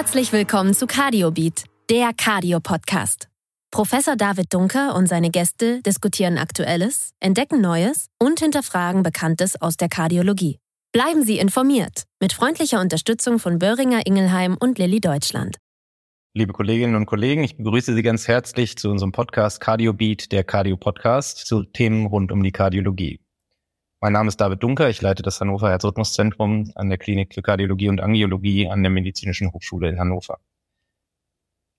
Herzlich willkommen zu CardioBeat, der Cardio-Podcast. Professor David Dunker und seine Gäste diskutieren Aktuelles, entdecken Neues und hinterfragen Bekanntes aus der Kardiologie. Bleiben Sie informiert mit freundlicher Unterstützung von Böhringer Ingelheim und Lilly Deutschland. Liebe Kolleginnen und Kollegen, ich begrüße Sie ganz herzlich zu unserem Podcast CardioBeat, der Cardio-Podcast, zu Themen rund um die Kardiologie. Mein Name ist David Dunker, ich leite das Hannover Herzrhythmuszentrum an der Klinik für Kardiologie und Angiologie an der Medizinischen Hochschule in Hannover.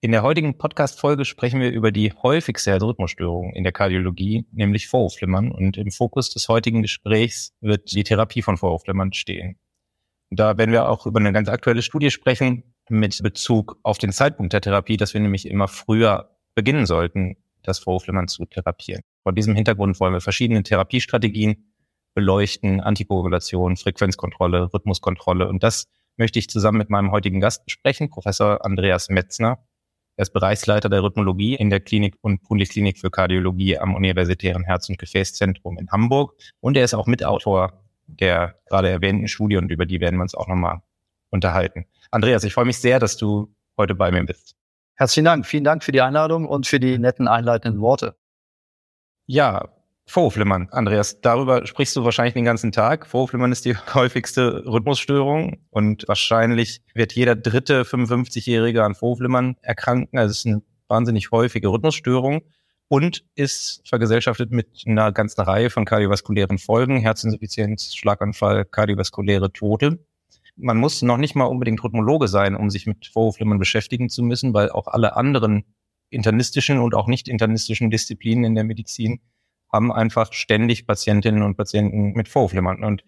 In der heutigen Podcast-Folge sprechen wir über die häufigste Herzrhythmusstörung in der Kardiologie, nämlich Vorhofflimmern. Und im Fokus des heutigen Gesprächs wird die Therapie von Vorhofflimmern stehen. Und da werden wir auch über eine ganz aktuelle Studie sprechen mit Bezug auf den Zeitpunkt der Therapie, dass wir nämlich immer früher beginnen sollten, das Vorhofflimmern zu therapieren. Vor diesem Hintergrund wollen wir verschiedene Therapiestrategien beleuchten, Antikoagulation, Frequenzkontrolle, Rhythmuskontrolle. Und das möchte ich zusammen mit meinem heutigen Gast besprechen, Professor Andreas Metzner. Er ist Bereichsleiter der Rhythmologie in der Klinik und Uniklinik für Kardiologie am Universitären Herz- und Gefäßzentrum in Hamburg. Und er ist auch Mitautor der gerade erwähnten Studie und über die werden wir uns auch nochmal unterhalten. Andreas, ich freue mich sehr, dass du heute bei mir bist. Herzlichen Dank. Vielen Dank für die Einladung und für die netten einleitenden Worte. Ja, Vorhofflimmern, Andreas, darüber sprichst du wahrscheinlich den ganzen Tag. Vorhofflimmern ist die häufigste Rhythmusstörung und wahrscheinlich wird jeder dritte 55-Jährige an Vorhofflimmern erkranken. Also es ist eine wahnsinnig häufige Rhythmusstörung und ist vergesellschaftet mit einer ganzen Reihe von kardiovaskulären Folgen, Herzinsuffizienz, Schlaganfall, kardiovaskuläre Tote. Man muss noch nicht mal unbedingt Rhythmologe sein, um sich mit Vorhofflimmern beschäftigen zu müssen, weil auch alle anderen internistischen und auch nicht internistischen Disziplinen in der Medizin haben einfach ständig Patientinnen und Patienten mit Vorhofflimmern. Und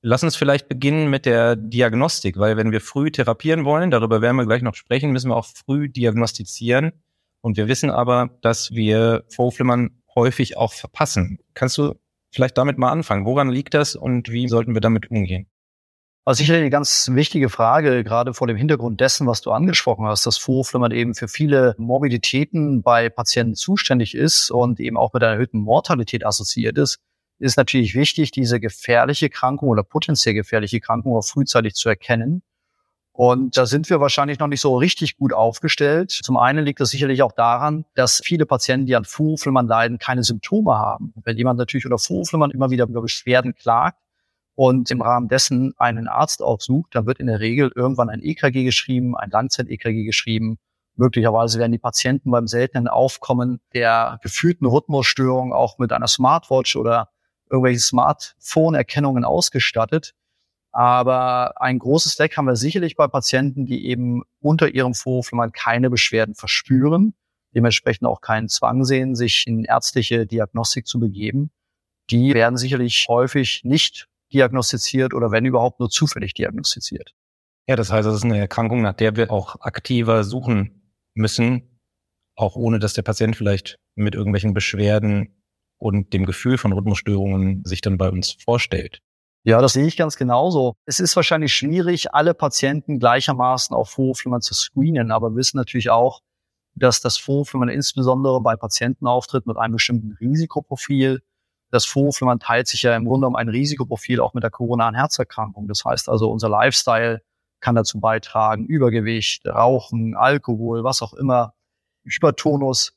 lass uns vielleicht beginnen mit der Diagnostik, weil wenn wir früh therapieren wollen, darüber werden wir gleich noch sprechen, müssen wir auch früh diagnostizieren. Und wir wissen aber, dass wir Vorhofflimmern häufig auch verpassen. Kannst du vielleicht damit mal anfangen? Woran liegt das und wie sollten wir damit umgehen? Also sicherlich eine ganz wichtige Frage, gerade vor dem Hintergrund dessen, was du angesprochen hast, dass Vorhofflimmern eben für viele Morbiditäten bei Patienten zuständig ist und eben auch mit einer erhöhten Mortalität assoziiert ist, ist natürlich wichtig, diese gefährliche Krankung oder potenziell gefährliche Krankung auch frühzeitig zu erkennen. Und da sind wir wahrscheinlich noch nicht so richtig gut aufgestellt. Zum einen liegt das sicherlich auch daran, dass viele Patienten, die an Vorhofflimmern leiden, keine Symptome haben. Wenn jemand natürlich unter Vorhofflimmern immer wieder über Beschwerden klagt, und im Rahmen dessen einen Arzt aufsucht, dann wird in der Regel irgendwann ein EKG geschrieben, ein Langzeit-EKG geschrieben. Möglicherweise werden die Patienten beim seltenen Aufkommen der gefühlten Rhythmusstörung auch mit einer Smartwatch oder irgendwelche Smartphone-Erkennungen ausgestattet. Aber ein großes Deck haben wir sicherlich bei Patienten, die eben unter ihrem Vorhofflimmern keine Beschwerden verspüren, dementsprechend auch keinen Zwang sehen, sich in ärztliche Diagnostik zu begeben. Die werden sicherlich häufig nicht diagnostiziert oder wenn überhaupt nur zufällig diagnostiziert. Ja, das heißt, es ist eine Erkrankung, nach der wir auch aktiver suchen müssen, auch ohne dass der Patient vielleicht mit irgendwelchen Beschwerden und dem Gefühl von Rhythmusstörungen sich dann bei uns vorstellt. Ja, das sehe ich ganz genauso. Es ist wahrscheinlich schwierig, alle Patienten gleichermaßen auf Vorhofflimmern zu screenen, aber wir wissen natürlich auch, dass das Vorhofflimmern insbesondere bei Patienten auftritt mit einem bestimmten Risikoprofil, das Vorhofflimmern teilt sich ja im Grunde um ein Risikoprofil auch mit der koronaren Herzerkrankung. Das heißt also, unser Lifestyle kann dazu beitragen, Übergewicht, Rauchen, Alkohol, was auch immer, Hypertonus.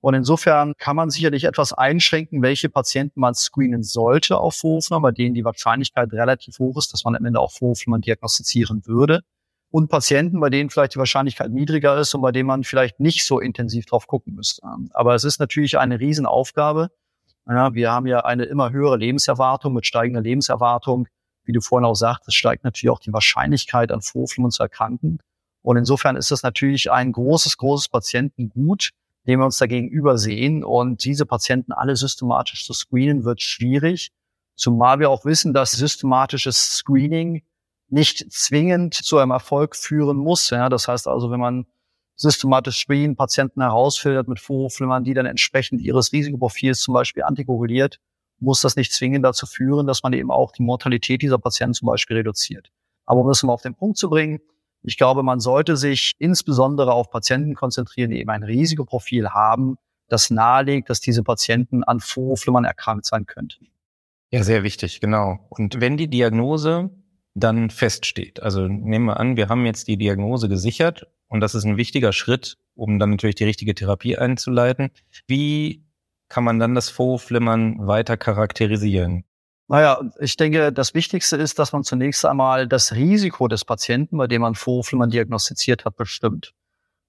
Und insofern kann man sicherlich etwas einschränken, welche Patienten man screenen sollte auf Vorhofflimmern, bei denen die Wahrscheinlichkeit relativ hoch ist, dass man am Ende auch Vorhofflimmern diagnostizieren würde. Und Patienten, bei denen vielleicht die Wahrscheinlichkeit niedriger ist und bei denen man vielleicht nicht so intensiv drauf gucken müsste. Aber es ist natürlich eine Riesenaufgabe, ja, wir haben ja eine immer höhere Lebenserwartung. Mit steigender Lebenserwartung, wie du vorhin auch sagtest, steigt natürlich auch die Wahrscheinlichkeit, an Vorhofflimmern zu erkranken. Und insofern ist das natürlich ein großes, großes Patientengut, dem wir uns dagegen übersehen. Und diese Patienten alle systematisch zu screenen, wird schwierig. Zumal wir auch wissen, dass systematisches Screening nicht zwingend zu einem Erfolg führen muss. Ja, das heißt also, wenn man systematisch screenen, Patienten herausfiltert mit Vorhofflimmern, die dann entsprechend ihres Risikoprofils zum Beispiel antikoaguliert, muss das nicht zwingend dazu führen, dass man eben auch die Mortalität dieser Patienten zum Beispiel reduziert. Aber um das mal auf den Punkt zu bringen, ich glaube, man sollte sich insbesondere auf Patienten konzentrieren, die eben ein Risikoprofil haben, das nahelegt, dass diese Patienten an Vorhofflimmern erkrankt sein könnten. Ja, sehr wichtig, genau. Und wenn die Diagnose dann feststeht. Also nehmen wir an, wir haben jetzt die Diagnose gesichert und das ist ein wichtiger Schritt, um dann natürlich die richtige Therapie einzuleiten. Wie kann man dann das Vorflimmern weiter charakterisieren? Naja, ich denke, das Wichtigste ist, dass man zunächst einmal das Risiko des Patienten, bei dem man Vorflimmern diagnostiziert hat, bestimmt.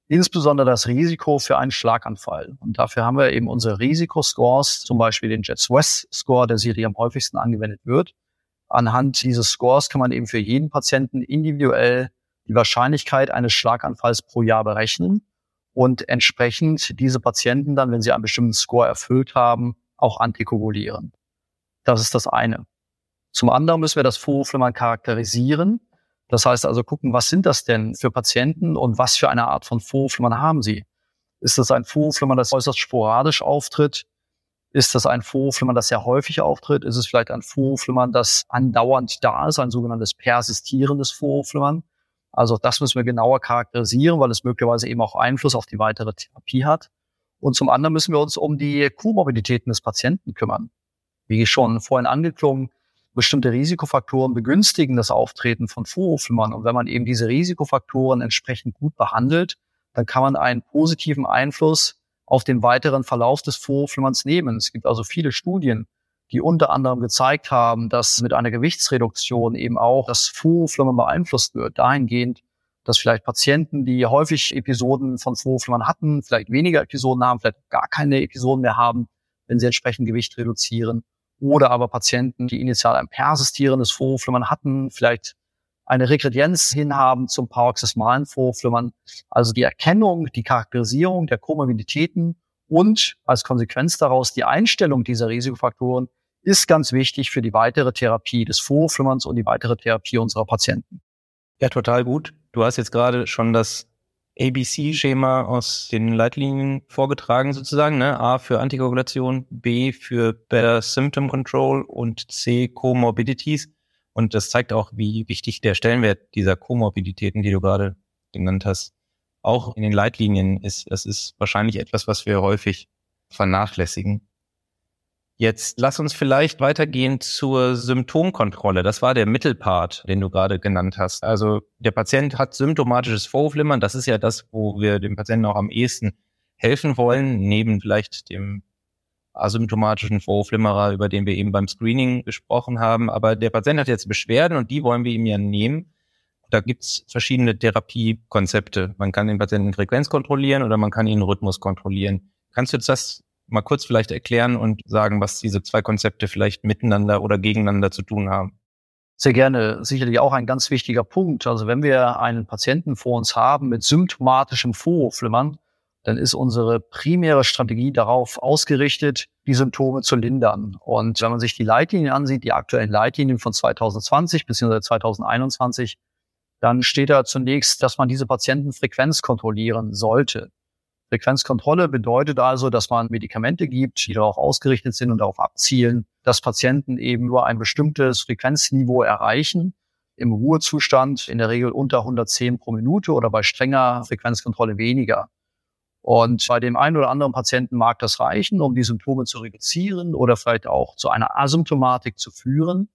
Insbesondere das Risiko für einen Schlaganfall. Und dafür haben wir eben unsere Risikoscores, zum Beispiel den Jets West Score, der Serie am häufigsten angewendet wird. Anhand dieses Scores kann man eben für jeden Patienten individuell die Wahrscheinlichkeit eines Schlaganfalls pro Jahr berechnen und entsprechend diese Patienten dann, wenn sie einen bestimmten Score erfüllt haben, auch antikoagulieren. Das ist das eine. Zum anderen müssen wir das Vorhofflimmern charakterisieren. Das heißt also gucken, was sind das denn für Patienten und was für eine Art von Vorhofflimmern haben sie? Ist das ein Vorhofflimmern, das äußerst sporadisch auftritt? Ist das ein Vorhofflimmern, das sehr häufig auftritt? Ist es vielleicht ein Vorhofflimmern, das andauernd da ist, ein sogenanntes persistierendes Vorhofflimmern? Also das müssen wir genauer charakterisieren, weil es möglicherweise eben auch Einfluss auf die weitere Therapie hat. Und zum anderen müssen wir uns um die Komorbiditäten des Patienten kümmern. Wie schon vorhin angeklungen, bestimmte Risikofaktoren begünstigen das Auftreten von Vorhofflimmern. Und wenn man eben diese Risikofaktoren entsprechend gut behandelt, dann kann man einen positiven Einfluss auf den weiteren Verlauf des Vorhofflimmerns nehmen. Es gibt also viele Studien, die unter anderem gezeigt haben, dass mit einer Gewichtsreduktion eben auch das Vorhofflimmern beeinflusst wird, dahingehend, dass vielleicht Patienten, die häufig Episoden von Vorhofflimmern hatten, vielleicht weniger Episoden haben, vielleicht gar keine Episoden mehr haben, wenn sie entsprechend Gewicht reduzieren. Oder aber Patienten, die initial ein persistierendes Vorhofflimmern hatten, vielleicht eine Regredienz hinhaben zum paroxysmalen Vorflimmern. Also die Erkennung, die Charakterisierung der Komorbiditäten und als Konsequenz daraus die Einstellung dieser Risikofaktoren ist ganz wichtig für die weitere Therapie des Vorflimmerns und die weitere Therapie unserer Patienten. Ja, total gut. Du hast jetzt gerade schon das ABC-Schema aus den Leitlinien vorgetragen sozusagen. Ne? A für Antikoagulation, B für Better Symptom Control und C Comorbidities. Und das zeigt auch, wie wichtig der Stellenwert dieser Komorbiditäten, die du gerade genannt hast, auch in den Leitlinien ist. Das ist wahrscheinlich etwas, was wir häufig vernachlässigen. Jetzt lass uns vielleicht weitergehen zur Symptomkontrolle. Das war der Mittelpart, den du gerade genannt hast. Also der Patient hat symptomatisches Vorflimmern. Das ist ja das, wo wir dem Patienten auch am ehesten helfen wollen, neben vielleicht dem asymptomatischen Vorflimmerer, über den wir eben beim Screening gesprochen haben. Aber der Patient hat jetzt Beschwerden und die wollen wir ihm ja nehmen. Da gibt's verschiedene Therapiekonzepte. Man kann den Patienten Frequenz kontrollieren oder man kann ihn Rhythmus kontrollieren. Kannst du jetzt das mal kurz vielleicht erklären und sagen, was diese zwei Konzepte vielleicht miteinander oder gegeneinander zu tun haben? Sehr gerne. Sicherlich auch ein ganz wichtiger Punkt. Also wenn wir einen Patienten vor uns haben mit symptomatischem Vorhofflimmern, dann ist unsere primäre Strategie darauf ausgerichtet, die Symptome zu lindern. Und wenn man sich die Leitlinien ansieht, die aktuellen Leitlinien von 2020 bzw. 2021, dann steht da zunächst, dass man diese Patientenfrequenz kontrollieren sollte. Frequenzkontrolle bedeutet also, dass man Medikamente gibt, die darauf ausgerichtet sind und darauf abzielen, dass Patienten eben nur ein bestimmtes Frequenzniveau erreichen. Im Ruhezustand in der Regel unter 110 pro Minute oder bei strenger Frequenzkontrolle weniger. Und bei dem einen oder anderen Patienten mag das reichen, um die Symptome zu reduzieren oder vielleicht auch zu einer Asymptomatik zu führen.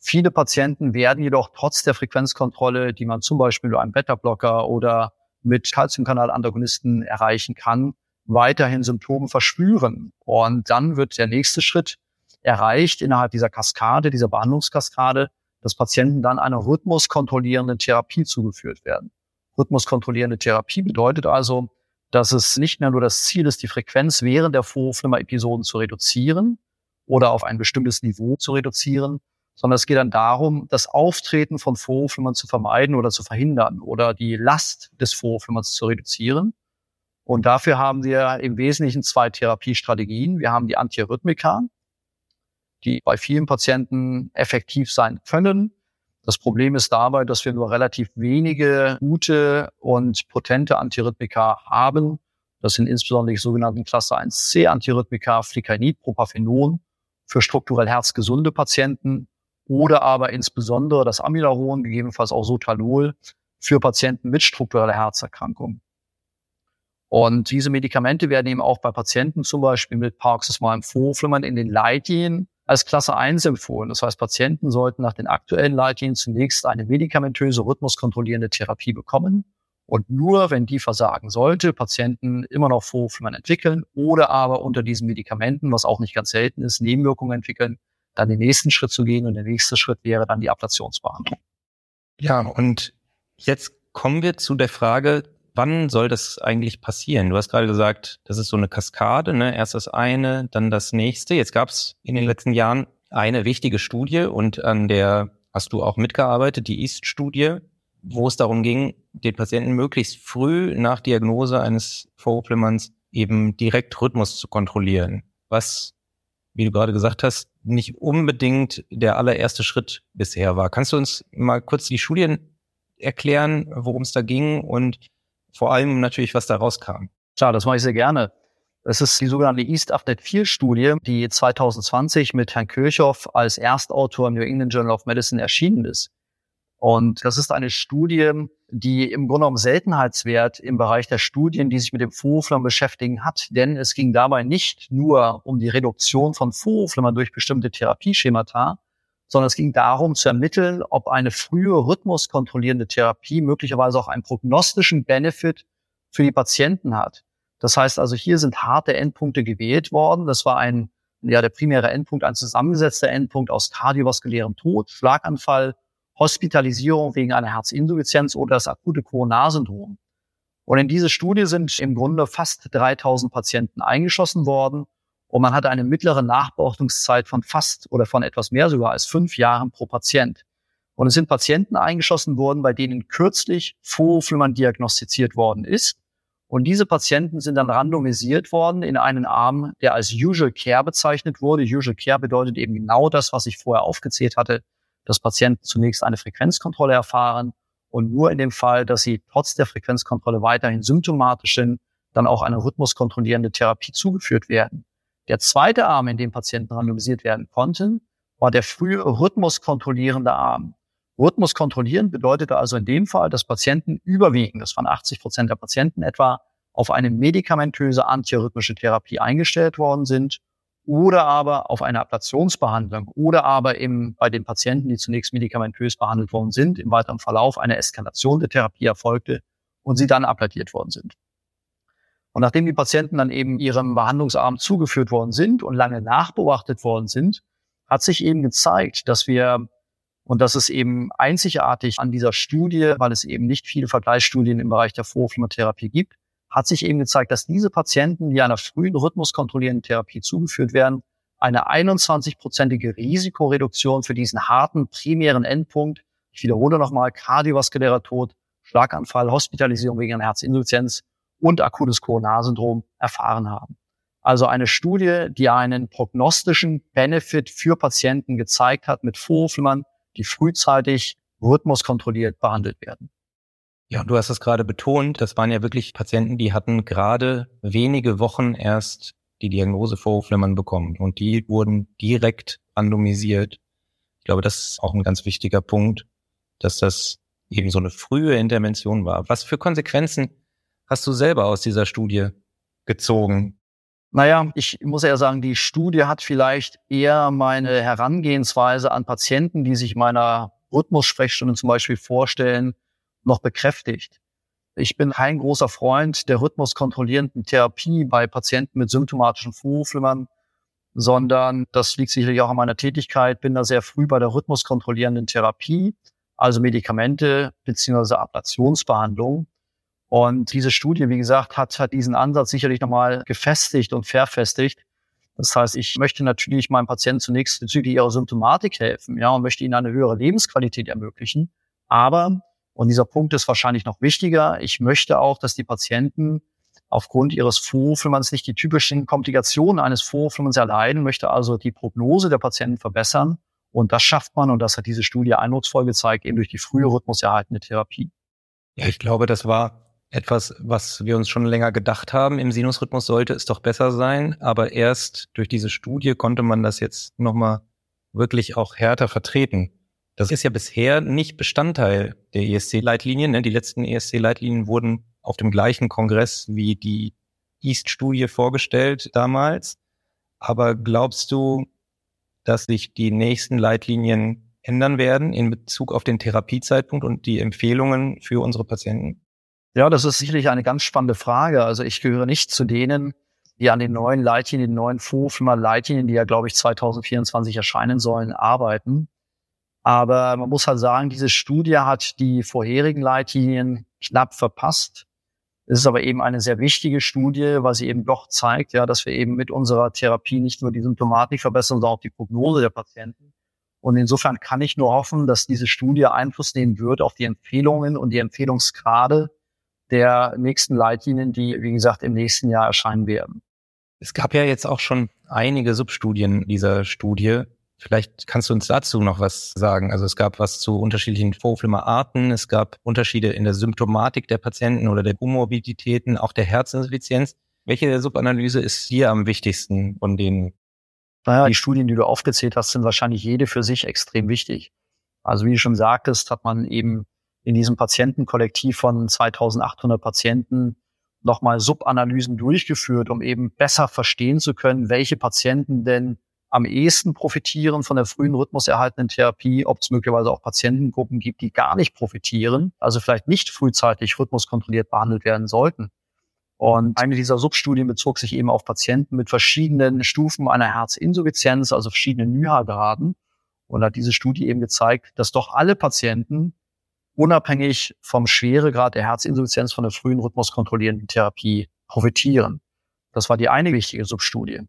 Viele Patienten werden jedoch trotz der Frequenzkontrolle, die man zum Beispiel mit einem Beta-Blocker oder mit Calciumkanal-Antagonisten erreichen kann, weiterhin Symptome verspüren. Und dann wird der nächste Schritt erreicht innerhalb dieser Kaskade, dieser Behandlungskaskade, dass Patienten dann einer rhythmuskontrollierenden Therapie zugeführt werden. Rhythmuskontrollierende Therapie bedeutet also, dass es nicht mehr nur das Ziel ist, die Frequenz während der Vorhofflimmer-Episoden zu reduzieren oder auf ein bestimmtes Niveau zu reduzieren, sondern es geht dann darum, das Auftreten von Vorhofflimmern zu vermeiden oder zu verhindern oder die Last des Vorhofflimmerns zu reduzieren. Und dafür haben wir im Wesentlichen zwei Therapiestrategien. Wir haben die Antiarrhythmika, die bei vielen Patienten effektiv sein können, das Problem ist dabei, dass wir nur relativ wenige gute und potente Antirhythmika haben. Das sind insbesondere die sogenannten Klasse 1c Antirhythmika, Flicainid, Propafenon für strukturell herzgesunde Patienten oder aber insbesondere das Amylaron, gegebenenfalls auch Sotalol für Patienten mit struktureller Herzerkrankung. Und diese Medikamente werden eben auch bei Patienten zum Beispiel mit paroxysmalem Vorflimmern in den Leitlinien als Klasse 1 empfohlen. Das heißt, Patienten sollten nach den aktuellen Leitlinien zunächst eine medikamentöse rhythmuskontrollierende Therapie bekommen. Und nur wenn die versagen sollte, Patienten immer noch Vorhofflimmern entwickeln oder aber unter diesen Medikamenten, was auch nicht ganz selten ist, Nebenwirkungen entwickeln, dann den nächsten Schritt zu gehen. Und der nächste Schritt wäre dann die Ablationsbehandlung. Ja, und jetzt kommen wir zu der Frage, wann soll das eigentlich passieren? Du hast gerade gesagt, das ist so eine Kaskade, ne? Erst das eine, dann das nächste. Jetzt gab es in den letzten Jahren eine wichtige Studie und an der hast du auch mitgearbeitet, die EAST-Studie, wo es darum ging, den Patienten möglichst früh nach Diagnose eines Vorhofflimmerns eben direkt Rhythmus zu kontrollieren. Was, wie du gerade gesagt hast, nicht unbedingt der allererste Schritt bisher war. Kannst du uns mal kurz die Studien erklären, worum es da ging und vor allem natürlich, was da rauskam. Klar, das mache ich sehr gerne. Es ist die sogenannte East Update 4 Studie, die 2020 mit Herrn Kirchhoff als Erstautor im New England Journal of Medicine erschienen ist. Und das ist eine Studie, die im Grunde genommen Seltenheitswert im Bereich der Studien, die sich mit dem Vorhofflimmern beschäftigen, hat. Denn es ging dabei nicht nur um die Reduktion von Vorhofflimmern durch bestimmte Therapieschemata, sondern es ging darum zu ermitteln, ob eine frühe rhythmuskontrollierende Therapie möglicherweise auch einen prognostischen Benefit für die Patienten hat. Das heißt also, hier sind harte Endpunkte gewählt worden. Das war ein, ja, der primäre Endpunkt, ein zusammengesetzter Endpunkt aus kardiovaskulärem Tod, Schlaganfall, Hospitalisierung wegen einer Herzinsuffizienz oder das akute Coronarsyndrom. Und in diese Studie sind im Grunde fast 3000 Patienten eingeschossen worden und man hatte eine mittlere Nachbeobachtungszeit von fast oder von etwas mehr sogar als fünf Jahren pro Patient. Und es sind Patienten eingeschossen worden, bei denen kürzlich Vorhofflimmern diagnostiziert worden ist. Und diese Patienten sind dann randomisiert worden in einen Arm, der als Usual Care bezeichnet wurde. Usual Care bedeutet eben genau das, was ich vorher aufgezählt hatte, dass Patienten zunächst eine Frequenzkontrolle erfahren und nur in dem Fall, dass sie trotz der Frequenzkontrolle weiterhin symptomatisch sind, dann auch eine rhythmuskontrollierende Therapie zugeführt werden. Der zweite Arm, in dem Patienten randomisiert werden konnten, war der frühe rhythmuskontrollierende Arm. Rhythmus kontrollieren bedeutete also in dem Fall, dass Patienten überwiegend, das waren 80 Prozent der Patienten etwa, auf eine medikamentöse antiarrhythmische Therapie eingestellt worden sind oder aber auf eine Ablationsbehandlung oder aber eben bei den Patienten, die zunächst medikamentös behandelt worden sind, im weiteren Verlauf eine Eskalation der Therapie erfolgte und sie dann ablatiert worden sind. Und nachdem die Patienten dann eben ihrem Behandlungsarm zugeführt worden sind und lange nachbeobachtet worden sind, hat sich eben gezeigt, dass wir, und das ist eben einzigartig an dieser Studie, weil es eben nicht viele Vergleichsstudien im Bereich der Vorhofflimmertherapie gibt, hat sich eben gezeigt, dass diese Patienten, die einer frühen rhythmuskontrollierenden Therapie zugeführt werden, eine 21-prozentige Risikoreduktion für diesen harten primären Endpunkt, ich wiederhole nochmal, kardiovaskulärer Tod, Schlaganfall, Hospitalisierung wegen einer Herzinsuffizienz und akutes Coronarsyndrom erfahren haben. Also eine Studie, die einen prognostischen Benefit für Patienten gezeigt hat mit Vorhofflimmern, die frühzeitig rhythmuskontrolliert behandelt werden. Ja, du hast es gerade betont, das waren ja wirklich Patienten, die hatten gerade wenige Wochen erst die Diagnose Vorhofflimmern bekommen und die wurden direkt randomisiert. Ich glaube, das ist auch ein ganz wichtiger Punkt, dass das eben so eine frühe Intervention war. Was für Konsequenzen hast du selber aus dieser Studie gezogen? Naja, ich muss ja sagen, die Studie hat vielleicht eher meine Herangehensweise an Patienten, die sich meiner Rhythmus-Sprechstunde zum Beispiel vorstellen, noch bekräftigt. Ich bin kein großer Freund der rhythmuskontrollierenden Therapie bei Patienten mit symptomatischen Vorhofflimmern, sondern das liegt sicherlich auch an meiner Tätigkeit, bin da sehr früh bei der rhythmuskontrollierenden Therapie, also Medikamente beziehungsweise Ablationsbehandlung. Und diese Studie, wie gesagt, hat, hat diesen Ansatz sicherlich nochmal gefestigt und verfestigt. Das heißt, ich möchte natürlich meinem Patienten zunächst bezüglich ihrer Symptomatik helfen, ja, und möchte ihnen eine höhere Lebensqualität ermöglichen. Aber, und dieser Punkt ist wahrscheinlich noch wichtiger, ich möchte auch, dass die Patienten aufgrund ihres Vorhofflimmerns nicht die typischen Komplikationen eines Vorhofflimmerns erleiden, möchte also die Prognose der Patienten verbessern. Und das schafft man, und das hat diese Studie eindrucksvoll gezeigt, eben durch die frühe rhythmuserhaltende Therapie. Ja, ich glaube, das war etwas, was wir uns schon länger gedacht haben. Im Sinusrhythmus sollte es doch besser sein, aber erst durch diese Studie konnte man das jetzt nochmal wirklich auch härter vertreten. Das ist ja bisher nicht Bestandteil der ESC-Leitlinien. Ne? Die letzten ESC-Leitlinien wurden auf dem gleichen Kongress wie die EAST-Studie vorgestellt damals. Aber glaubst du, dass sich die nächsten Leitlinien ändern werden in Bezug auf den Therapiezeitpunkt und die Empfehlungen für unsere Patienten? Ja, das ist sicherlich eine ganz spannende Frage. Also ich gehöre nicht zu denen, die an den neuen Leitlinien, den neuen FOFMA-Leitlinien, die ja, glaube ich, 2024 erscheinen sollen, arbeiten. Aber man muss halt sagen, diese Studie hat die vorherigen Leitlinien knapp verpasst. Es ist aber eben eine sehr wichtige Studie, weil sie eben doch zeigt, ja, dass wir eben mit unserer Therapie nicht nur die Symptomatik verbessern, sondern auch die Prognose der Patienten. Und insofern kann ich nur hoffen, dass diese Studie Einfluss nehmen wird auf die Empfehlungen und die Empfehlungsgrade der nächsten Leitlinien, die, wie gesagt, im nächsten Jahr erscheinen werden. Es gab ja jetzt auch schon einige Substudien dieser Studie. Vielleicht kannst du uns dazu noch was sagen. Also es gab was zu unterschiedlichen Vorflimmerarten, es gab Unterschiede in der Symptomatik der Patienten oder der Komorbiditäten, auch der Herzinsuffizienz. Welche Subanalyse ist hier am wichtigsten von denen? Naja, die Studien, die du aufgezählt hast, sind wahrscheinlich jede für sich extrem wichtig. Also wie du schon sagtest, hat man eben in diesem Patientenkollektiv von 2800 Patienten nochmal Subanalysen durchgeführt, um eben besser verstehen zu können, welche Patienten denn am ehesten profitieren von der frühen rhythmuserhaltenden Therapie, ob es möglicherweise auch Patientengruppen gibt, die gar nicht profitieren, also vielleicht nicht frühzeitig rhythmuskontrolliert behandelt werden sollten. Und eine dieser Substudien bezog sich eben auf Patienten mit verschiedenen Stufen einer Herzinsuffizienz, also verschiedenen NYHA-Graden. Und hat diese Studie eben gezeigt, dass doch alle Patienten unabhängig vom Schweregrad der Herzinsuffizienz von der frühen rhythmuskontrollierenden Therapie profitieren. Das war die eine wichtige Substudie.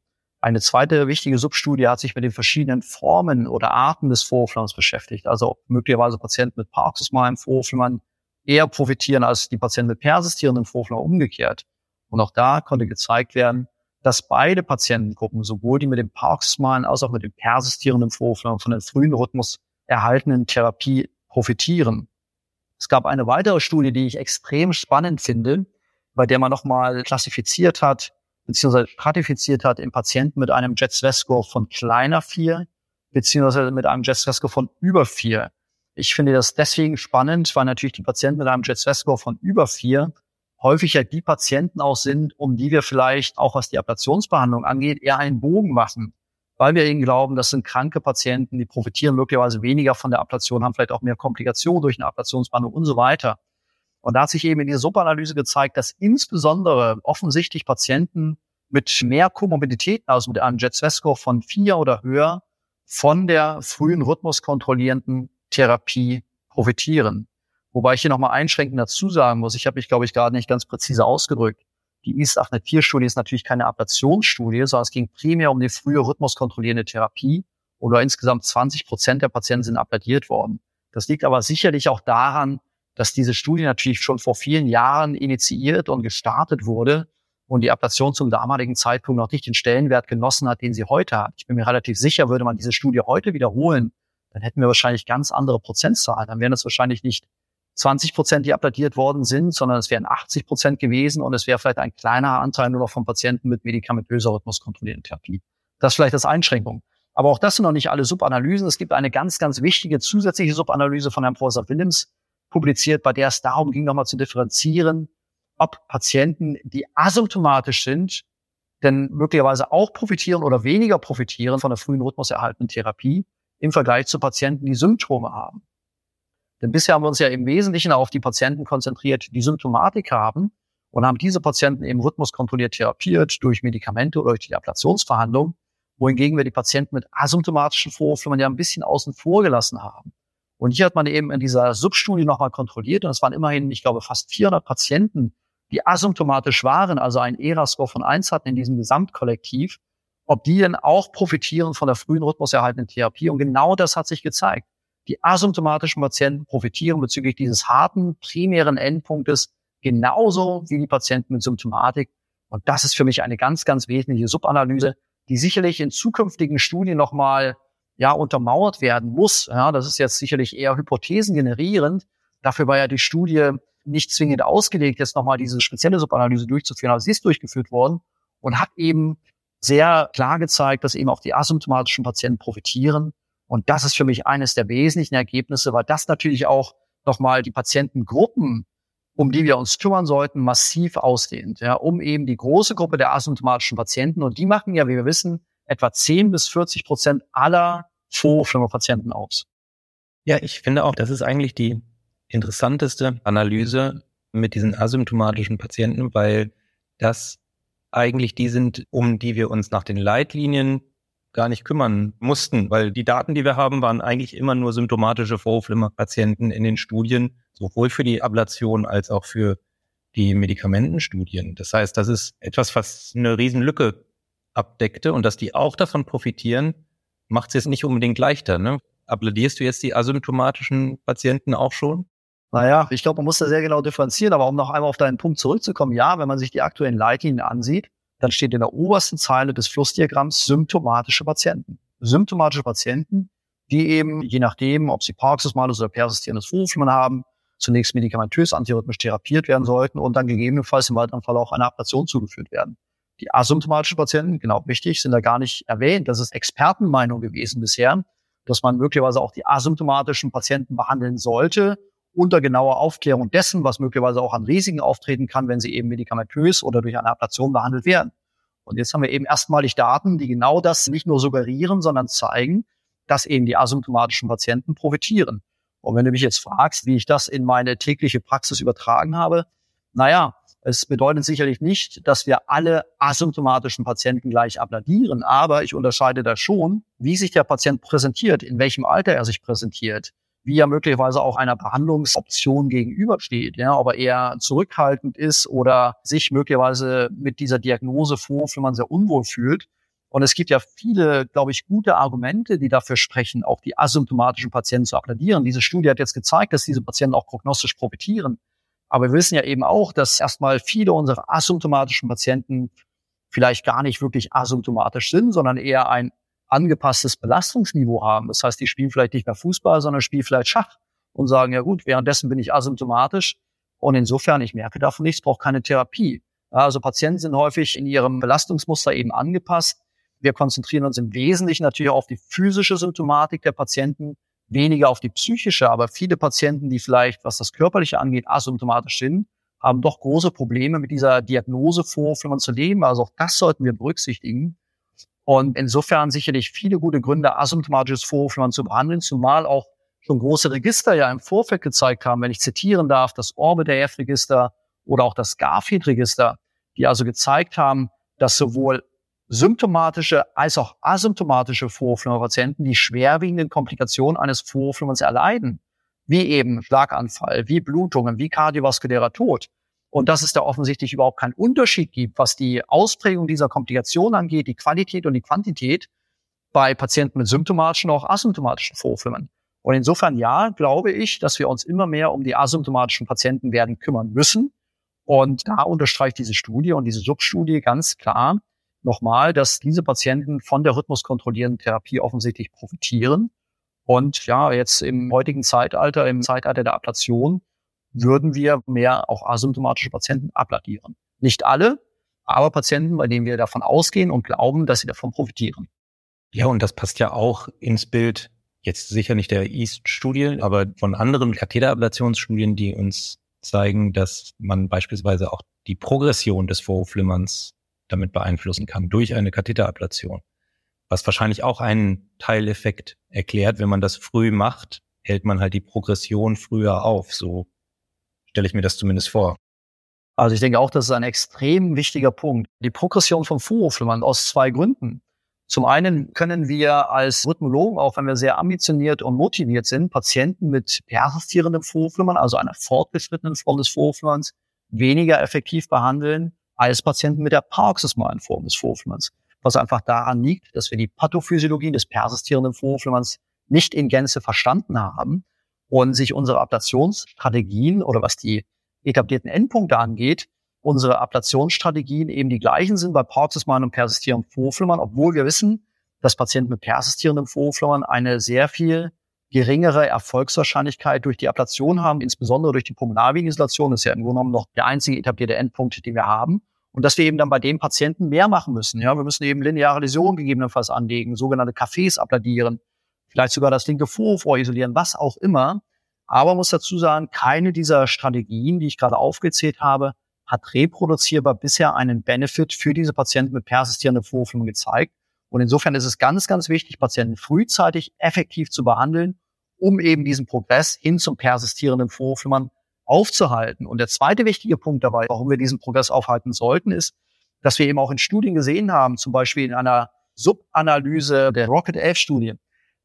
Eine zweite wichtige Substudie hat sich mit den verschiedenen Formen oder Arten des Vorhofflimmers beschäftigt. Also möglicherweise Patienten mit paroxysmalem Vorhofflimmern eher profitieren als die Patienten mit persistierendem Vorhofflimmer umgekehrt. Und auch da konnte gezeigt werden, dass beide Patientengruppen, sowohl die mit dem paroxysmalen als auch mit dem persistierenden Vorhofflimmer von der frühen Rhythmus erhaltenen Therapie profitieren. Es gab eine weitere Studie, die ich extrem spannend finde, bei der man nochmal klassifiziert hat, beziehungsweise stratifiziert hat in Patienten mit einem Jet-Stress-Score von kleiner 4, beziehungsweise mit einem Jet-Stress-Score von über 4. Ich finde das deswegen spannend, weil natürlich die Patienten mit einem Jet-Stress-Score von über 4 häufig ja die Patienten auch sind, um die wir vielleicht auch was die Ablationsbehandlung angeht, eher einen Bogen machen. Weil wir eben glauben, das sind kranke Patienten, die profitieren möglicherweise weniger von der Ablation, haben vielleicht auch mehr Komplikationen durch eine Ablationsbehandlung und so weiter. Und da hat sich eben in dieser Subanalyse gezeigt, dass insbesondere offensichtlich Patienten mit mehr Komorbiditäten, also mit einem Jet-Score von vier oder höher, von der frühen rhythmuskontrollierenden Therapie profitieren. Wobei ich hier nochmal einschränkend dazu sagen muss, ich habe mich, glaube ich, gerade nicht ganz präzise ausgedrückt. Die IS-804-Studie ist natürlich keine Ablationsstudie, sondern es ging primär um die frühe rhythmuskontrollierende Therapie. Oder insgesamt 20 Prozent der Patienten sind ablatiert worden. Das liegt aber sicherlich auch daran, dass diese Studie natürlich schon vor vielen Jahren initiiert und gestartet wurde und die Ablation zum damaligen Zeitpunkt noch nicht den Stellenwert genossen hat, den sie heute hat. Ich bin mir relativ sicher, würde man diese Studie heute wiederholen, dann hätten wir wahrscheinlich ganz andere Prozentzahlen. Dann wären es wahrscheinlich nicht 20 Prozent, die ablatiert worden sind, sondern es wären 80 Prozent gewesen und es wäre vielleicht ein kleiner Anteil nur noch von Patienten mit medikamentöser rhythmuskontrollierenden Therapie. Das ist vielleicht das Einschränkung. Aber auch das sind noch nicht alle Subanalysen. Es gibt eine ganz, ganz wichtige zusätzliche Subanalyse von Herrn Professor Willems publiziert, bei der es darum ging, nochmal zu differenzieren, ob Patienten, die asymptomatisch sind, denn möglicherweise auch profitieren oder weniger profitieren von der frühen rhythmuserhaltenden Therapie im Vergleich zu Patienten, die Symptome haben. Denn bisher haben wir uns ja im Wesentlichen auf die Patienten konzentriert, die Symptomatik haben und haben diese Patienten eben rhythmuskontrolliert therapiert durch Medikamente oder durch die Ablationsverhandlung, wohingegen wir die Patienten mit asymptomatischen Vorhofflimmern ja ein bisschen außen vor gelassen haben. Und hier hat man eben in dieser Substudie nochmal kontrolliert und es waren immerhin, ich glaube, fast 400 Patienten, die asymptomatisch waren, also einen ERA-Score von 1 hatten in diesem Gesamtkollektiv, ob die denn auch profitieren von der frühen rhythmuserhaltenden Therapie. Und genau das hat sich gezeigt. Die asymptomatischen Patienten profitieren bezüglich dieses harten primären Endpunktes genauso wie die Patienten mit Symptomatik. Und das ist für mich eine ganz, ganz wesentliche Subanalyse, die sicherlich in zukünftigen Studien nochmal ja, untermauert werden muss. Ja, das ist jetzt sicherlich eher Hypothesen generierend. Dafür war ja die Studie nicht zwingend ausgelegt, jetzt nochmal diese spezielle Subanalyse durchzuführen, aber sie ist durchgeführt worden und hat eben sehr klar gezeigt, dass eben auch die asymptomatischen Patienten profitieren und das ist für mich eines der wesentlichen Ergebnisse, weil das natürlich auch nochmal die Patientengruppen, um die wir uns kümmern sollten, massiv ausdehnt, ja, um eben die große Gruppe der asymptomatischen Patienten. Und die machen ja, wie wir wissen, etwa 10 bis 40 Prozent aller Vorhofflimmern-Patienten aus. Ja, ich finde auch, das ist eigentlich die interessanteste Analyse mit diesen asymptomatischen Patienten, weil das eigentlich die sind, um die wir uns nach den Leitlinien gar nicht kümmern mussten, weil die Daten, die wir haben, waren eigentlich immer nur symptomatische Vorhofflimmer-Patienten in den Studien, sowohl für die Ablation als auch für die Medikamentenstudien. Das heißt, das ist etwas, was eine Riesenlücke abdeckte und dass die auch davon profitieren, macht es jetzt nicht unbedingt leichter. Ne? Applaudierst du jetzt die asymptomatischen Patienten auch schon? Naja, ich glaube, man muss da sehr genau differenzieren, aber um noch einmal auf deinen Punkt zurückzukommen, ja, wenn man sich die aktuellen Leitlinien ansieht, dann steht in der obersten Zeile des Flussdiagramms symptomatische Patienten. Symptomatische Patienten, die eben, je nachdem, ob sie Paroxysmales oder persistierendes Vorhofflimmern haben, zunächst medikamentös antirhythmisch therapiert werden sollten und dann gegebenenfalls im weiteren Fall auch einer Ablation zugeführt werden. Die asymptomatischen Patienten, genau wichtig, sind da gar nicht erwähnt. Das ist Expertenmeinung gewesen bisher, dass man möglicherweise auch die asymptomatischen Patienten behandeln sollte, unter genauer Aufklärung dessen, was möglicherweise auch an Risiken auftreten kann, wenn sie eben medikamentös oder durch eine Ablation behandelt werden. Und jetzt haben wir eben erstmalig Daten, die genau das nicht nur suggerieren, sondern zeigen, dass eben die asymptomatischen Patienten profitieren. Und wenn du mich jetzt fragst, wie ich das in meine tägliche Praxis übertragen habe, naja, es bedeutet sicherlich nicht, dass wir alle asymptomatischen Patienten gleich abladieren, aber ich unterscheide da schon, wie sich der Patient präsentiert, in welchem Alter er sich präsentiert, wie er möglicherweise auch einer Behandlungsoption gegenübersteht, ja, ob er eher zurückhaltend ist oder sich möglicherweise mit dieser Diagnose vor, wenn man sehr unwohl fühlt. Und es gibt ja viele, glaube ich, gute Argumente, die dafür sprechen, auch die asymptomatischen Patienten zu applaudieren. Diese Studie hat jetzt gezeigt, dass diese Patienten auch prognostisch profitieren. Aber wir wissen ja eben auch, dass erstmal viele unserer asymptomatischen Patienten vielleicht gar nicht wirklich asymptomatisch sind, sondern eher ein angepasstes Belastungsniveau haben. Das heißt, die spielen vielleicht nicht mehr Fußball, sondern spielen vielleicht Schach und sagen, ja gut, währenddessen bin ich asymptomatisch und insofern, ich merke davon nichts, brauche keine Therapie. Also Patienten sind häufig in ihrem Belastungsmuster eben angepasst. Wir konzentrieren uns im Wesentlichen natürlich auf die physische Symptomatik der Patienten, weniger auf die psychische, aber viele Patienten, die vielleicht, was das Körperliche angeht, asymptomatisch sind, haben doch große Probleme mit dieser Diagnose vor, wenn man zu leben. Also auch das sollten wir berücksichtigen. Und insofern sicherlich viele gute Gründe, asymptomatisches Vorhofflimmern zu behandeln, zumal auch schon große Register ja im Vorfeld gezeigt haben, wenn ich zitieren darf, das Orbit-AF-Register oder auch das Garfield-Register, die also gezeigt haben, dass sowohl symptomatische als auch asymptomatische Vorhofflimmerpatienten die schwerwiegenden Komplikationen eines Vorhofflimmerns erleiden, wie eben Schlaganfall, wie Blutungen, wie kardiovaskulärer Tod, und dass es da offensichtlich überhaupt keinen Unterschied gibt, was die Ausprägung dieser Komplikation angeht, die Qualität und die Quantität bei Patienten mit symptomatischen und auch asymptomatischen Vorflimmern. Und insofern ja, glaube ich, dass wir uns immer mehr um die asymptomatischen Patienten werden kümmern müssen. Und da unterstreicht diese Studie und diese Substudie ganz klar nochmal, dass diese Patienten von der rhythmuskontrollierenden Therapie offensichtlich profitieren. Und ja, jetzt im heutigen Zeitalter, im Zeitalter der Ablation, würden wir mehr auch asymptomatische Patienten abladieren. Nicht alle, aber Patienten, bei denen wir davon ausgehen und glauben, dass sie davon profitieren. Ja, und das passt ja auch ins Bild, jetzt sicher nicht der EAST-Studie, aber von anderen Katheterablationsstudien, die uns zeigen, dass man beispielsweise auch die Progression des Vorhofflimmerns damit beeinflussen kann durch eine Katheterablation. Was wahrscheinlich auch einen Teileffekt erklärt, wenn man das früh macht, hält man halt die Progression früher auf. So stelle ich mir das zumindest vor. Also ich denke auch, das ist ein extrem wichtiger Punkt. Die Progression von Vorhofflimmern aus zwei Gründen. Zum einen können wir als Rhythmologen, auch wenn wir sehr ambitioniert und motiviert sind, Patienten mit persistierendem Vorhofflimmern, also einer fortgeschrittenen Form des Vorhofflimmerns, weniger effektiv behandeln als Patienten mit der paroxysmalen Form des Vorhofflimmerns. Was einfach daran liegt, dass wir die Pathophysiologie des persistierenden Vorhofflimmerns nicht in Gänze verstanden haben und sich unsere Ablationsstrategien oder was die etablierten Endpunkte angeht, unsere Ablationsstrategien eben die gleichen sind bei paroxysmalen und persistierendem Vorflimmern, obwohl wir wissen, dass Patienten mit persistierendem Vorflimmern eine sehr viel geringere Erfolgswahrscheinlichkeit durch die Ablation haben, insbesondere durch die Pulmonalveninstallation. Das ist ja im Grunde genommen noch der einzige etablierte Endpunkt, den wir haben. Und dass wir eben dann bei den Patienten mehr machen müssen. Ja, wir müssen eben lineare Läsionen gegebenenfalls anlegen, sogenannte Cafés abladieren, vielleicht sogar das linke Vorhof isolieren, was auch immer. Aber muss dazu sagen, keine dieser Strategien, die ich gerade aufgezählt habe, hat reproduzierbar bisher einen Benefit für diese Patienten mit persistierenden Vorhofflimmern gezeigt. Und insofern ist es ganz, ganz wichtig, Patienten frühzeitig effektiv zu behandeln, um eben diesen Progress hin zum persistierenden Vorhofflimmern aufzuhalten. Und der zweite wichtige Punkt dabei, warum wir diesen Progress aufhalten sollten, ist, dass wir eben auch in Studien gesehen haben, zum Beispiel in einer Subanalyse der Rocket 11 Studie,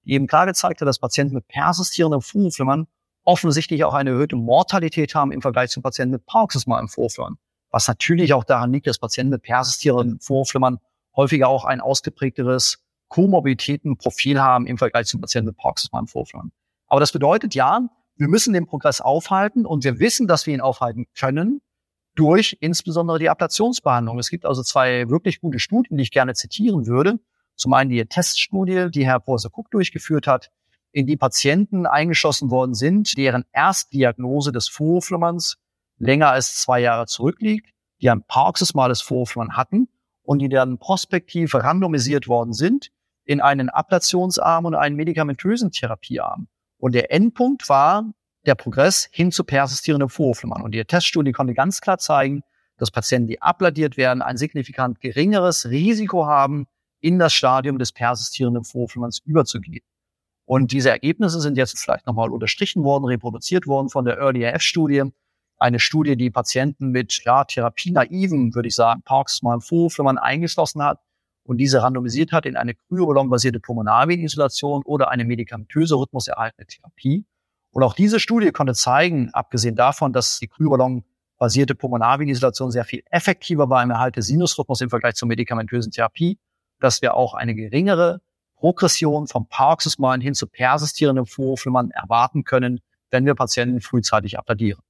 die eben klar gezeigt hat, dass Patienten mit persistierendem Vorhofflimmern offensichtlich auch eine erhöhte Mortalität haben im Vergleich zu Patienten mit paroxysmalem Vorhofflimmern. Was natürlich auch daran liegt, dass Patienten mit persistierendem Vorhofflimmern häufiger auch ein ausgeprägteres Komorbiditätenprofil haben im Vergleich zu Patienten mit paroxysmalem Vorhofflimmern. Aber das bedeutet ja, wir müssen den Progress aufhalten und wir wissen, dass wir ihn aufhalten können durch insbesondere die Ablationsbehandlung. Es gibt also zwei wirklich gute Studien, die ich gerne zitieren würde. Zum einen die Teststudie, die Herr Professor Cook durchgeführt hat, in die Patienten eingeschlossen worden sind, deren Erstdiagnose des Vorhofflimmerns länger als zwei Jahre zurückliegt, die ein paroxysmales Vorhofflimmern hatten und die dann prospektiv randomisiert worden sind in einen Ablationsarm und einen medikamentösen Therapiearm. Und der Endpunkt war der Progress hin zu persistierendem Vorhofflimmern. Und die Teststudie konnte ganz klar zeigen, dass Patienten, die abladiert werden, ein signifikant geringeres Risiko haben, in das Stadium des persistierenden Vorhofflimmerns überzugehen. Und diese Ergebnisse sind jetzt vielleicht nochmal unterstrichen worden, reproduziert worden von der Early AF-Studie. Eine Studie, die Patienten mit ja, therapie-naiven, würde ich sagen, Parks mal Vorhofflimmern eingeschlossen hat und diese randomisiert hat in eine Kryoballon-basierte Pulmonalvenisolation oder eine medikamentöse rhythmuserhaltende Therapie. Und auch diese Studie konnte zeigen, abgesehen davon, dass die Kryoballon-basierte Pulmonalvenisolation sehr viel effektiver war im Erhalt des Sinusrhythmus im Vergleich zur medikamentösen Therapie, dass wir auch eine geringere Progression vom Paroxysmalen hin zu persistierendem Vorhofflimmern erwarten können, wenn wir Patienten frühzeitig abladieren.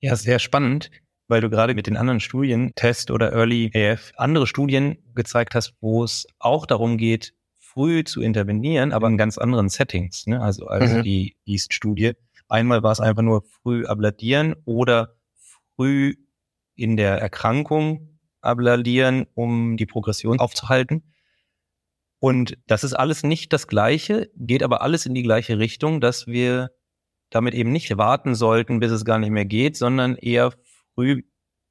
Ja, sehr spannend weil du gerade mit den anderen Studien, Test oder Early AF, andere Studien gezeigt hast, wo es auch darum geht, früh zu intervenieren, aber in ganz anderen Settings. Ne? Also, also mhm. die East-Studie. Einmal war es einfach nur früh abladieren oder früh in der Erkrankung abladieren, um die Progression aufzuhalten. Und das ist alles nicht das Gleiche, geht aber alles in die gleiche Richtung, dass wir damit eben nicht warten sollten, bis es gar nicht mehr geht, sondern eher früh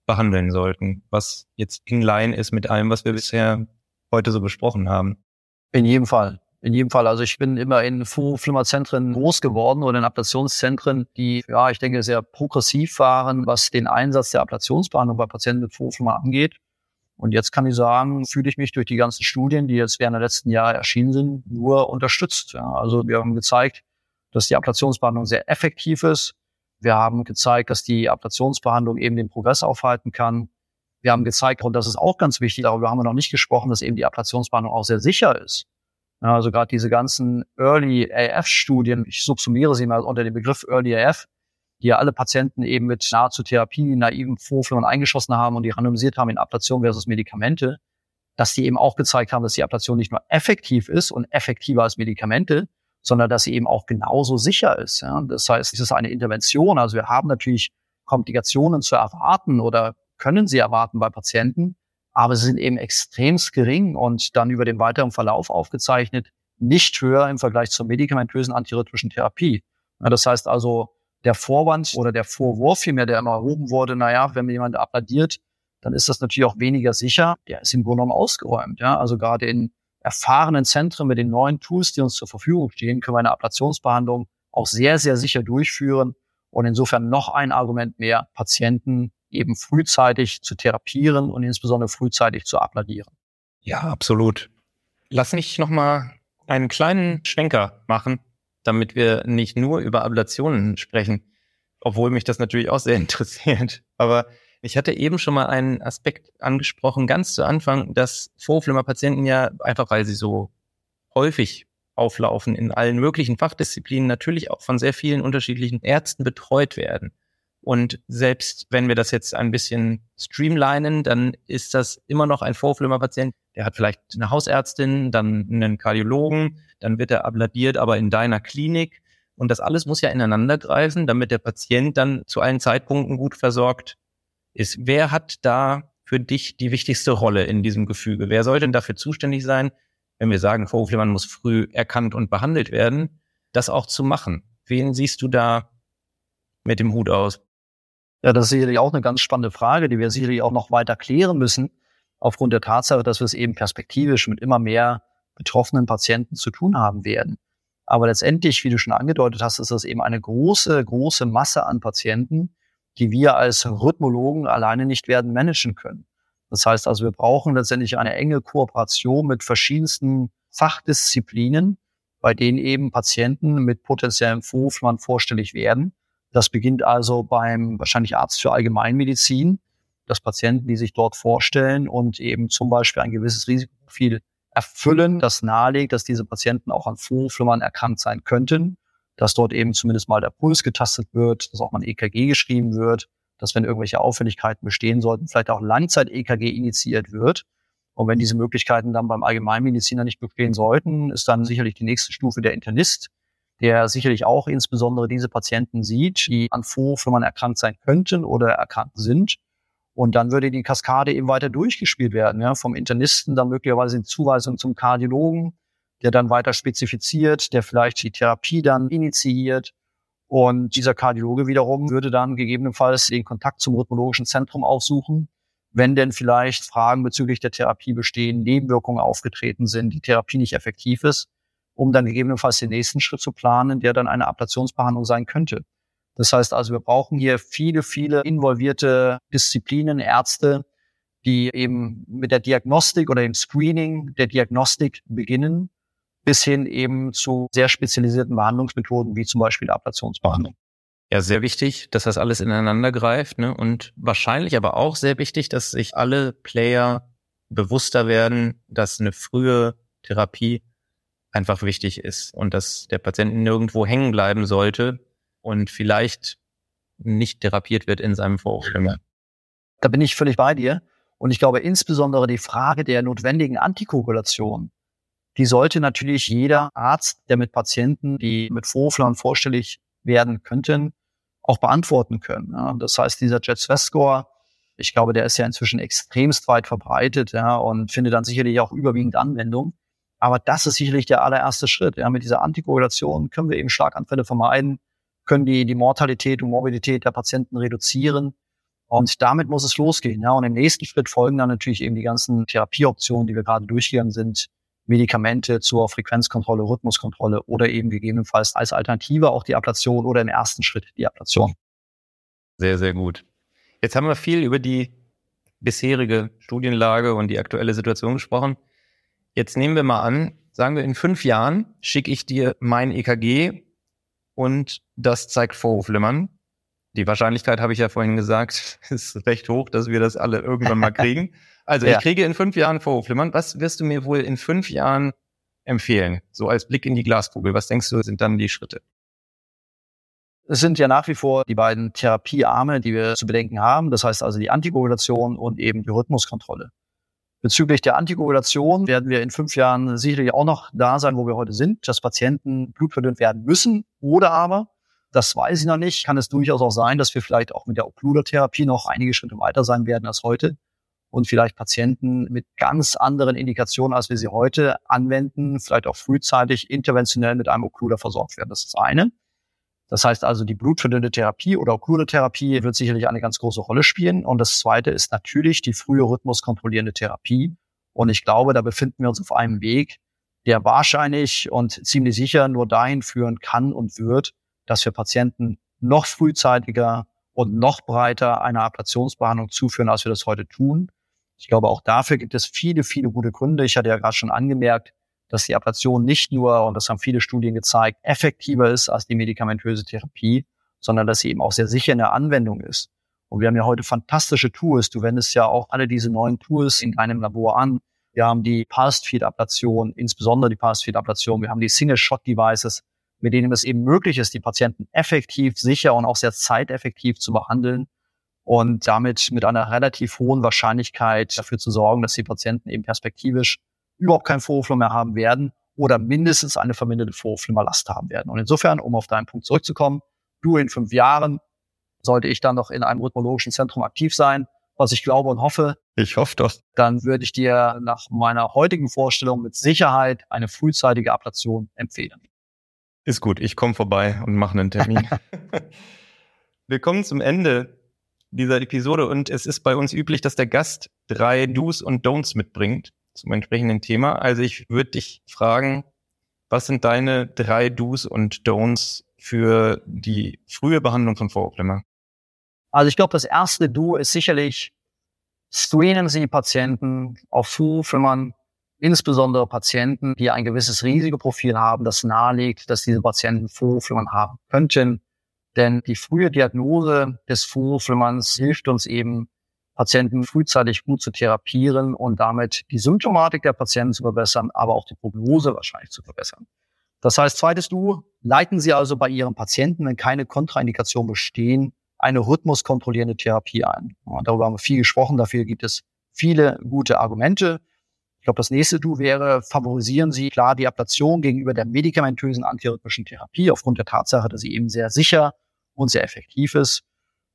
behandeln sollten, was jetzt in line ist mit allem, was wir bisher heute so besprochen haben. In jedem Fall. In jedem Fall. Also ich bin immer in Flimmerzentren groß geworden oder in Ablationszentren, die, ja, ich denke, sehr progressiv waren, was den Einsatz der Ablationsbehandlung bei Patienten mit Flimmer angeht. Und jetzt kann ich sagen, fühle ich mich durch die ganzen Studien, die jetzt während der letzten Jahre erschienen sind, nur unterstützt. Ja, also wir haben gezeigt, dass die Ablationsbehandlung sehr effektiv ist, wir haben gezeigt, dass die Ablationsbehandlung eben den Progress aufhalten kann. Wir haben gezeigt, und das ist auch ganz wichtig, darüber haben wir noch nicht gesprochen, dass eben die Ablationsbehandlung auch sehr sicher ist. Also gerade diese ganzen Early AF-Studien, ich subsumiere sie mal unter dem Begriff Early AF, die ja alle Patienten eben mit nahezu Therapie, naiven Vorführungen eingeschossen haben und die randomisiert haben in Ablation versus Medikamente, dass die eben auch gezeigt haben, dass die Ablation nicht nur effektiv ist und effektiver als Medikamente, sondern dass sie eben auch genauso sicher ist. Ja. Das heißt, es ist eine Intervention. Also wir haben natürlich Komplikationen zu erwarten oder können sie erwarten bei Patienten, aber sie sind eben extremst gering und dann über den weiteren Verlauf aufgezeichnet nicht höher im Vergleich zur medikamentösen antirhythmischen Therapie. Ja, das heißt also, der Vorwand oder der Vorwurf vielmehr, der immer erhoben wurde, naja, wenn jemand abladiert, dann ist das natürlich auch weniger sicher. Der ist im Grunde genommen ausgeräumt. Ja, also gerade in erfahrenen Zentren mit den neuen Tools, die uns zur Verfügung stehen, können wir eine Ablationsbehandlung auch sehr, sehr sicher durchführen und insofern noch ein Argument mehr, Patienten eben frühzeitig zu therapieren und insbesondere frühzeitig zu abladieren. Ja, absolut. Lass mich nochmal einen kleinen Schwenker machen, damit wir nicht nur über Ablationen sprechen, obwohl mich das natürlich auch sehr interessiert. Aber ich hatte eben schon mal einen Aspekt angesprochen, ganz zu Anfang, dass Vorflimmer-Patienten ja einfach, weil sie so häufig auflaufen, in allen möglichen Fachdisziplinen natürlich auch von sehr vielen unterschiedlichen Ärzten betreut werden. Und selbst wenn wir das jetzt ein bisschen streamlinen, dann ist das immer noch ein Vorflimmer-Patient. Der hat vielleicht eine Hausärztin, dann einen Kardiologen, dann wird er abladiert, aber in deiner Klinik. Und das alles muss ja ineinander greifen, damit der Patient dann zu allen Zeitpunkten gut versorgt ist, wer hat da für dich die wichtigste Rolle in diesem Gefüge? Wer sollte denn dafür zuständig sein, wenn wir sagen, Vorhofflimmern muss früh erkannt und behandelt werden, das auch zu machen? Wen siehst du da mit dem Hut aus? Ja, das ist sicherlich auch eine ganz spannende Frage, die wir sicherlich auch noch weiter klären müssen. aufgrund der Tatsache, dass wir es eben perspektivisch mit immer mehr betroffenen Patienten zu tun haben werden. Aber letztendlich, wie du schon angedeutet hast, ist das eben eine große, große Masse an Patienten, die wir als Rhythmologen alleine nicht werden managen können. Das heißt also, wir brauchen letztendlich eine enge Kooperation mit verschiedensten Fachdisziplinen, bei denen eben Patienten mit potenziellem Vorhofflimmern vorstellig werden. Das beginnt also beim wahrscheinlich Arzt für Allgemeinmedizin, dass Patienten, die sich dort vorstellen und eben zum Beispiel ein gewisses Risikoprofil erfüllen, das nahelegt, dass diese Patienten auch an Vorhofflimmern erkrankt sein könnten, dass dort eben zumindest mal der Puls getastet wird, dass auch mal ein EKG geschrieben wird, dass wenn irgendwelche Auffälligkeiten bestehen sollten, vielleicht auch Langzeit-EKG initiiert wird. Und wenn diese Möglichkeiten dann beim Allgemeinmediziner nicht bestehen sollten, ist dann sicherlich die nächste Stufe der Internist, der sicherlich auch insbesondere diese Patienten sieht, die an Vorhofflimmern erkrankt sein könnten oder erkrankt sind und dann würde die Kaskade eben weiter durchgespielt werden, ja, vom Internisten dann möglicherweise in Zuweisung zum Kardiologen, der dann weiter spezifiziert, der vielleicht die Therapie dann initiiert. Und dieser Kardiologe wiederum würde dann gegebenenfalls den Kontakt zum rhythmologischen Zentrum aufsuchen, wenn denn vielleicht Fragen bezüglich der Therapie bestehen, Nebenwirkungen aufgetreten sind, die Therapie nicht effektiv ist, um dann gegebenenfalls den nächsten Schritt zu planen, der dann eine Ablationsbehandlung sein könnte. Das heißt also, wir brauchen hier viele, viele involvierte Disziplinen, Ärzte, die eben mit der Diagnostik oder dem Screening der Diagnostik beginnen, bis hin eben zu sehr spezialisierten Behandlungsmethoden, wie zum Beispiel Ablationsbehandlung. Ja, sehr wichtig, dass das alles ineinander greift ne? und wahrscheinlich aber auch sehr wichtig, dass sich alle Player bewusster werden, dass eine frühe Therapie einfach wichtig ist und dass der Patient nirgendwo hängen bleiben sollte, und vielleicht nicht therapiert wird in seinem Vorhofflimmern. Da bin ich völlig bei dir. Und ich glaube insbesondere die Frage der notwendigen Antikoagulation, die sollte natürlich jeder Arzt, der mit Patienten, die mit Vorhofflimmern vorstellig werden könnten, auch beantworten können. Ja, das heißt, dieser Jet Stress Score, ich glaube, der ist ja inzwischen extremst weit verbreitet ja, und findet dann sicherlich auch überwiegend Anwendung. Aber das ist sicherlich der allererste Schritt. Ja, mit dieser Antikoagulation können wir eben Schlaganfälle vermeiden können die, die Mortalität und Morbidität der Patienten reduzieren. Und damit muss es losgehen. Ja. Und im nächsten Schritt folgen dann natürlich eben die ganzen Therapieoptionen, die wir gerade durchgegangen sind. Medikamente zur Frequenzkontrolle, Rhythmuskontrolle oder eben gegebenenfalls als Alternative auch die Ablation oder im ersten Schritt die Ablation. Sehr, sehr gut. Jetzt haben wir viel über die bisherige Studienlage und die aktuelle Situation gesprochen. Jetzt nehmen wir mal an, sagen wir in fünf Jahren schicke ich dir mein EKG und das zeigt Vorhofflimmern. Die Wahrscheinlichkeit, habe ich ja vorhin gesagt, ist recht hoch, dass wir das alle irgendwann mal kriegen. Also ja. ich kriege in fünf Jahren Vorhofflimmern. Was wirst du mir wohl in fünf Jahren empfehlen? So als Blick in die Glaskugel. Was denkst du, sind dann die Schritte? Es sind ja nach wie vor die beiden Therapiearme, die wir zu bedenken haben. Das heißt also die Antikoagulation und eben die Rhythmuskontrolle. Bezüglich der Antikoagulation werden wir in fünf Jahren sicherlich auch noch da sein, wo wir heute sind, dass Patienten blutverdünnt werden müssen oder aber, das weiß ich noch nicht, kann es durchaus auch sein, dass wir vielleicht auch mit der Occluder-Therapie noch einige Schritte weiter sein werden als heute und vielleicht Patienten mit ganz anderen Indikationen, als wir sie heute anwenden, vielleicht auch frühzeitig interventionell mit einem Occluder versorgt werden. Das ist das eine. Das heißt also, die blutverdünnende Therapie oder Occluder-Therapie wird sicherlich eine ganz große Rolle spielen. Und das zweite ist natürlich die frühe rhythmuskontrollierende Therapie. Und ich glaube, da befinden wir uns auf einem Weg, der wahrscheinlich und ziemlich sicher nur dahin führen kann und wird, dass wir Patienten noch frühzeitiger und noch breiter einer Ablationsbehandlung zuführen, als wir das heute tun. Ich glaube, auch dafür gibt es viele, viele gute Gründe. Ich hatte ja gerade schon angemerkt, dass die Ablation nicht nur, und das haben viele Studien gezeigt, effektiver ist als die medikamentöse Therapie, sondern dass sie eben auch sehr sicher in der Anwendung ist. Und wir haben ja heute fantastische Tools. Du wendest ja auch alle diese neuen Tools in deinem Labor an. Wir haben die Pulsed Field Ablation, insbesondere die Pulsed Field Ablation. Wir haben die Single Shot Devices, mit denen es eben möglich ist, die Patienten effektiv, sicher und auch sehr zeiteffektiv zu behandeln und damit mit einer relativ hohen Wahrscheinlichkeit dafür zu sorgen, dass die Patienten eben perspektivisch überhaupt kein Vorhofflimmern mehr haben werden oder mindestens eine verminderte Vorhofflimmerlast haben werden. Und insofern, um auf deinen Punkt zurückzukommen, du in fünf Jahren sollte ich dann noch in einem rhythmologischen Zentrum aktiv sein, was ich glaube und hoffe. Ich hoffe doch. Dann würde ich dir nach meiner heutigen Vorstellung mit Sicherheit eine frühzeitige Ablation empfehlen. Ist gut, ich komme vorbei und mache einen Termin. Wir kommen zum Ende dieser Episode und es ist bei uns üblich, dass der Gast drei Do's und Don'ts mitbringt zum entsprechenden Thema. Also ich würde dich fragen, was sind deine drei Do's und Don'ts für die frühe Behandlung von Vorhofflimmern? Also ich glaube, das erste Do ist sicherlich, screenen Sie Patienten auf Vorhofflimmern, insbesondere Patienten, die ein gewisses Risikoprofil haben, das nahelegt, dass diese Patienten Vorhofflimmern haben könnten. Denn die frühe Diagnose des Vorhofflimmerns hilft uns eben, Patienten frühzeitig gut zu therapieren und damit die Symptomatik der Patienten zu verbessern, aber auch die Prognose wahrscheinlich zu verbessern. Das heißt, zweites Du, leiten Sie also bei Ihren Patienten, wenn keine Kontraindikationen bestehen, eine rhythmuskontrollierende Therapie ein. Darüber haben wir viel gesprochen, dafür gibt es viele gute Argumente. Ich glaube, das nächste Du wäre, favorisieren Sie klar die Ablation gegenüber der medikamentösen antirhythmischen Therapie aufgrund der Tatsache, dass sie eben sehr sicher und sehr effektiv ist.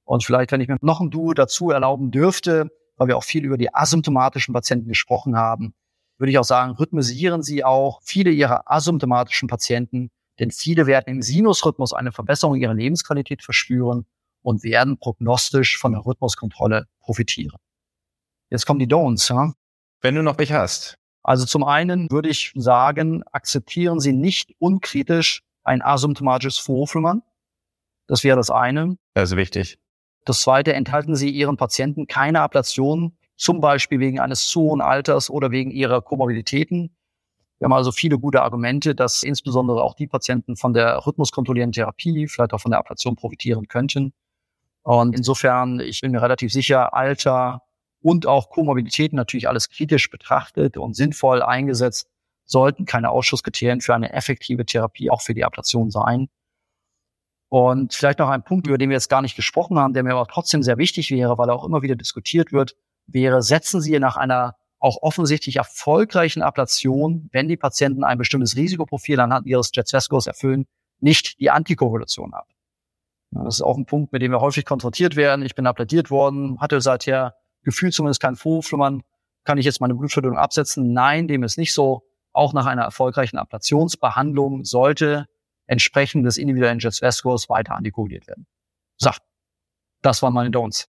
Und vielleicht, wenn ich mir noch ein Duo dazu erlauben dürfte, weil wir auch viel über die asymptomatischen Patienten gesprochen haben, würde ich auch sagen, rhythmisieren Sie auch viele Ihrer asymptomatischen Patienten, denn viele werden im Sinusrhythmus eine Verbesserung ihrer Lebensqualität verspüren und werden prognostisch von der Rhythmuskontrolle profitieren. Jetzt kommen die Don'ts. Ja? Wenn du noch welche hast. Also zum einen würde ich sagen, akzeptieren Sie nicht unkritisch ein asymptomatisches Vorhofflimmern. Das wäre das eine. Das ist wichtig. Das zweite, enthalten Sie Ihren Patienten keine Ablation, zum Beispiel wegen eines zu hohen Alters oder wegen ihrer Komorbiditäten. Wir haben also viele gute Argumente, dass insbesondere auch die Patienten von der rhythmuskontrollierenden Therapie, vielleicht auch von der Ablation profitieren könnten. Und insofern, ich bin mir relativ sicher, Alter und auch Komorbiditäten natürlich alles kritisch betrachtet und sinnvoll eingesetzt, sollten keine Ausschusskriterien für eine effektive Therapie auch für die Ablation sein. Und vielleicht noch ein Punkt, über den wir jetzt gar nicht gesprochen haben, der mir aber trotzdem sehr wichtig wäre, weil er auch immer wieder diskutiert wird, wäre, setzen Sie nach einer auch offensichtlich erfolgreichen Ablation, wenn die Patienten ein bestimmtes Risikoprofil anhand ihres Jet-Scores erfüllen, nicht die Antikorrelation ab. Das ist auch ein Punkt, mit dem wir häufig konfrontiert werden. Ich bin applaudiert worden, hatte seither gefühlt zumindest kein Vorflimmern. Kann ich jetzt meine Blutverdunnung absetzen? Nein, dem ist nicht so. Auch nach einer erfolgreichen Ablationsbehandlung sollte entsprechend des individuellen Jet-Scores weiter antikoaguliert werden. So, das waren meine Don'ts.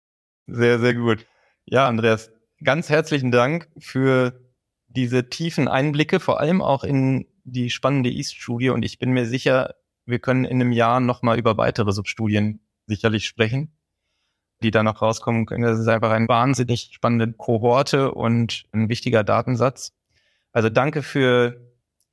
Sehr, sehr gut. Ja, Andreas, ganz herzlichen Dank für diese tiefen Einblicke, vor allem auch in die spannende East-Studie. Und ich bin mir sicher, wir können in einem Jahr nochmal über weitere Substudien sicherlich sprechen, die da noch rauskommen können. Das ist einfach eine wahnsinnig spannende Kohorte und ein wichtiger Datensatz. Also danke für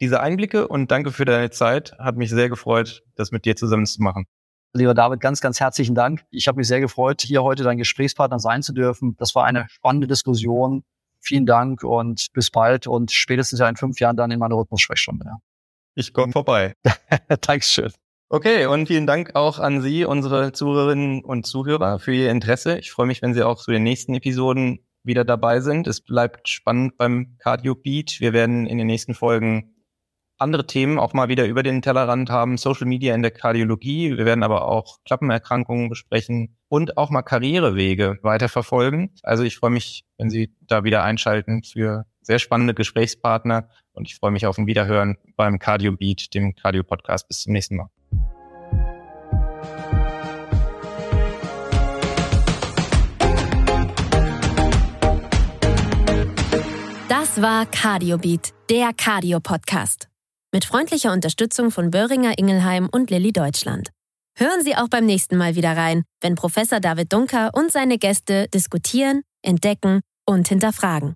diese Einblicke und danke für deine Zeit. Hat mich sehr gefreut, das mit dir zusammen zu machen. Lieber David, ganz, ganz herzlichen Dank. Ich habe mich sehr gefreut, hier heute dein Gesprächspartner sein zu dürfen. Das war eine spannende Diskussion. Vielen Dank und bis bald und spätestens ja in fünf Jahren dann in meiner Rhythmus-Sprechstunde. Ich komme vorbei. Dankeschön. Okay, und vielen Dank auch an Sie, unsere Zuhörerinnen und Zuhörer, für Ihr Interesse. Ich freue mich, wenn Sie auch zu den nächsten Episoden wieder dabei sind. Es bleibt spannend beim Cardio Beat. Wir werden in den nächsten Folgen andere Themen auch mal wieder über den Tellerrand haben, Social Media in der Kardiologie. Wir werden aber auch Klappenerkrankungen besprechen und auch mal Karrierewege weiterverfolgen. Also ich freue mich, wenn Sie da wieder einschalten für sehr spannende Gesprächspartner und ich freue mich auf ein Wiederhören beim Cardio Beat, dem Cardio Podcast. Bis zum nächsten Mal. Das war Cardio Beat, der Cardio Podcast. Mit freundlicher Unterstützung von Böhringer Ingelheim und Lilly Deutschland. Hören Sie auch beim nächsten Mal wieder rein, wenn Professor David Dunker und seine Gäste diskutieren, entdecken und hinterfragen.